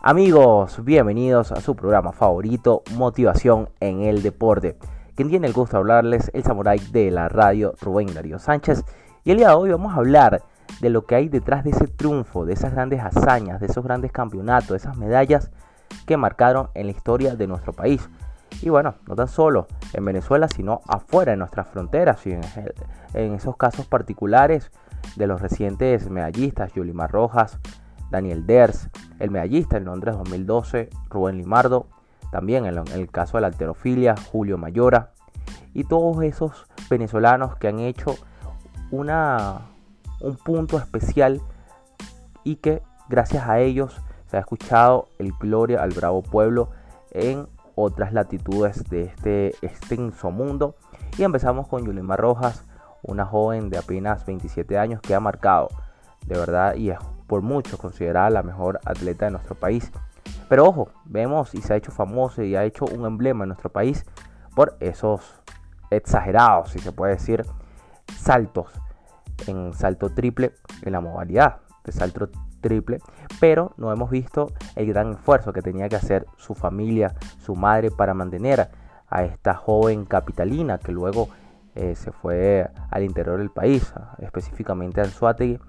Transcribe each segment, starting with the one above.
Amigos, bienvenidos a su programa favorito, Motivación en el Deporte. Quien tiene el gusto de hablarles, el samurái de la radio, Rubén Darío Sánchez. Y el día de hoy vamos a hablar de lo que hay detrás de ese triunfo, de esas grandes hazañas, de esos grandes campeonatos, de esas medallas que marcaron en la historia de nuestro país. Y bueno, no tan solo en Venezuela, sino afuera de nuestras fronteras y en, en esos casos particulares de los recientes medallistas, Yulimar Rojas, Daniel Ders, el medallista en Londres 2012, Rubén Limardo, también en el caso de la alterofilia, Julio Mayora, y todos esos venezolanos que han hecho una, un punto especial y que gracias a ellos se ha escuchado el Gloria al Bravo Pueblo en otras latitudes de este extenso mundo. Y empezamos con Yulima Rojas, una joven de apenas 27 años que ha marcado de verdad y es por muchos considerada la mejor atleta de nuestro país. Pero ojo, vemos y se ha hecho famoso y ha hecho un emblema en nuestro país por esos exagerados, si se puede decir, saltos en salto triple en la modalidad de salto triple, pero no hemos visto el gran esfuerzo que tenía que hacer su familia, su madre para mantener a esta joven capitalina que luego eh, se fue al interior del país, específicamente al Suátegui,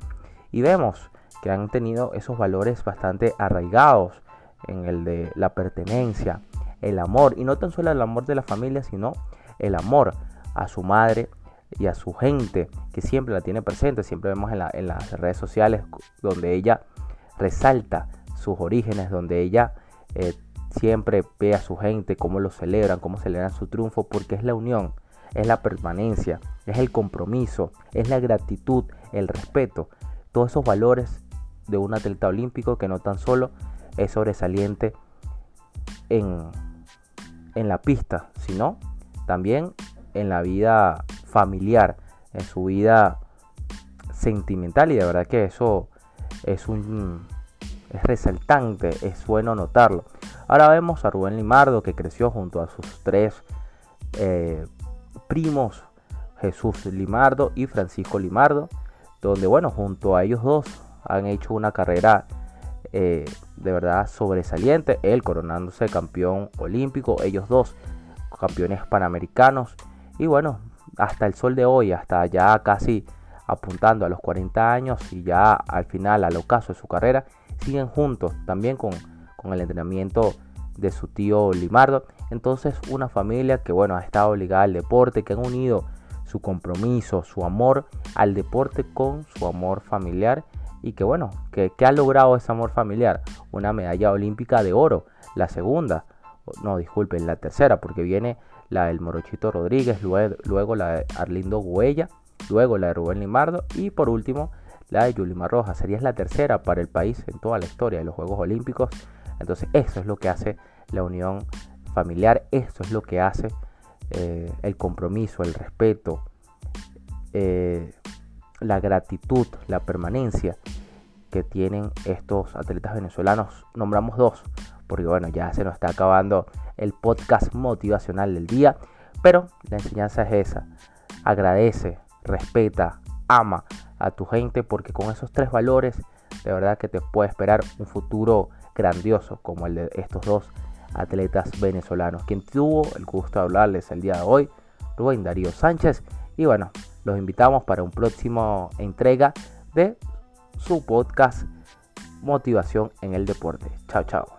y vemos que han tenido esos valores bastante arraigados en el de la pertenencia, el amor, y no tan solo el amor de la familia, sino el amor a su madre y a su gente, que siempre la tiene presente, siempre vemos en, en las redes sociales donde ella resalta sus orígenes, donde ella eh, siempre ve a su gente, cómo lo celebran, cómo celebran su triunfo, porque es la unión, es la permanencia, es el compromiso, es la gratitud, el respeto, todos esos valores de un atleta olímpico que no tan solo es sobresaliente en, en la pista, sino también en la vida familiar, en su vida sentimental y de verdad que eso es un es resaltante, es bueno notarlo. Ahora vemos a Rubén Limardo que creció junto a sus tres eh, primos, Jesús Limardo y Francisco Limardo, donde bueno, junto a ellos dos han hecho una carrera eh, de verdad sobresaliente. Él coronándose campeón olímpico, ellos dos campeones panamericanos. Y bueno, hasta el sol de hoy, hasta ya casi apuntando a los 40 años y ya al final, al ocaso de su carrera, siguen juntos también con, con el entrenamiento de su tío Limardo. Entonces una familia que bueno ha estado ligada al deporte, que han unido su compromiso, su amor al deporte con su amor familiar y que bueno, que, ha logrado ese amor familiar, una medalla olímpica de oro, la segunda, no disculpen, la tercera, porque viene la del Morochito Rodríguez, luego, la de Arlindo Huella, luego la de Rubén Limardo y por último la de Yulimar Rojas. Sería la tercera para el país en toda la historia de los Juegos Olímpicos. Entonces eso es lo que hace la unión familiar, esto es lo que hace eh, el compromiso, el respeto, eh, la gratitud, la permanencia que tienen estos atletas venezolanos. Nombramos dos, porque bueno, ya se nos está acabando el podcast motivacional del día, pero la enseñanza es esa. Agradece, respeta, ama a tu gente, porque con esos tres valores, de verdad que te puede esperar un futuro grandioso como el de estos dos atletas venezolanos. Quien tuvo el gusto de hablarles el día de hoy, Rubén Darío Sánchez. Y bueno, los invitamos para un próximo entrega de su podcast Motivación en el Deporte. Chao, chao.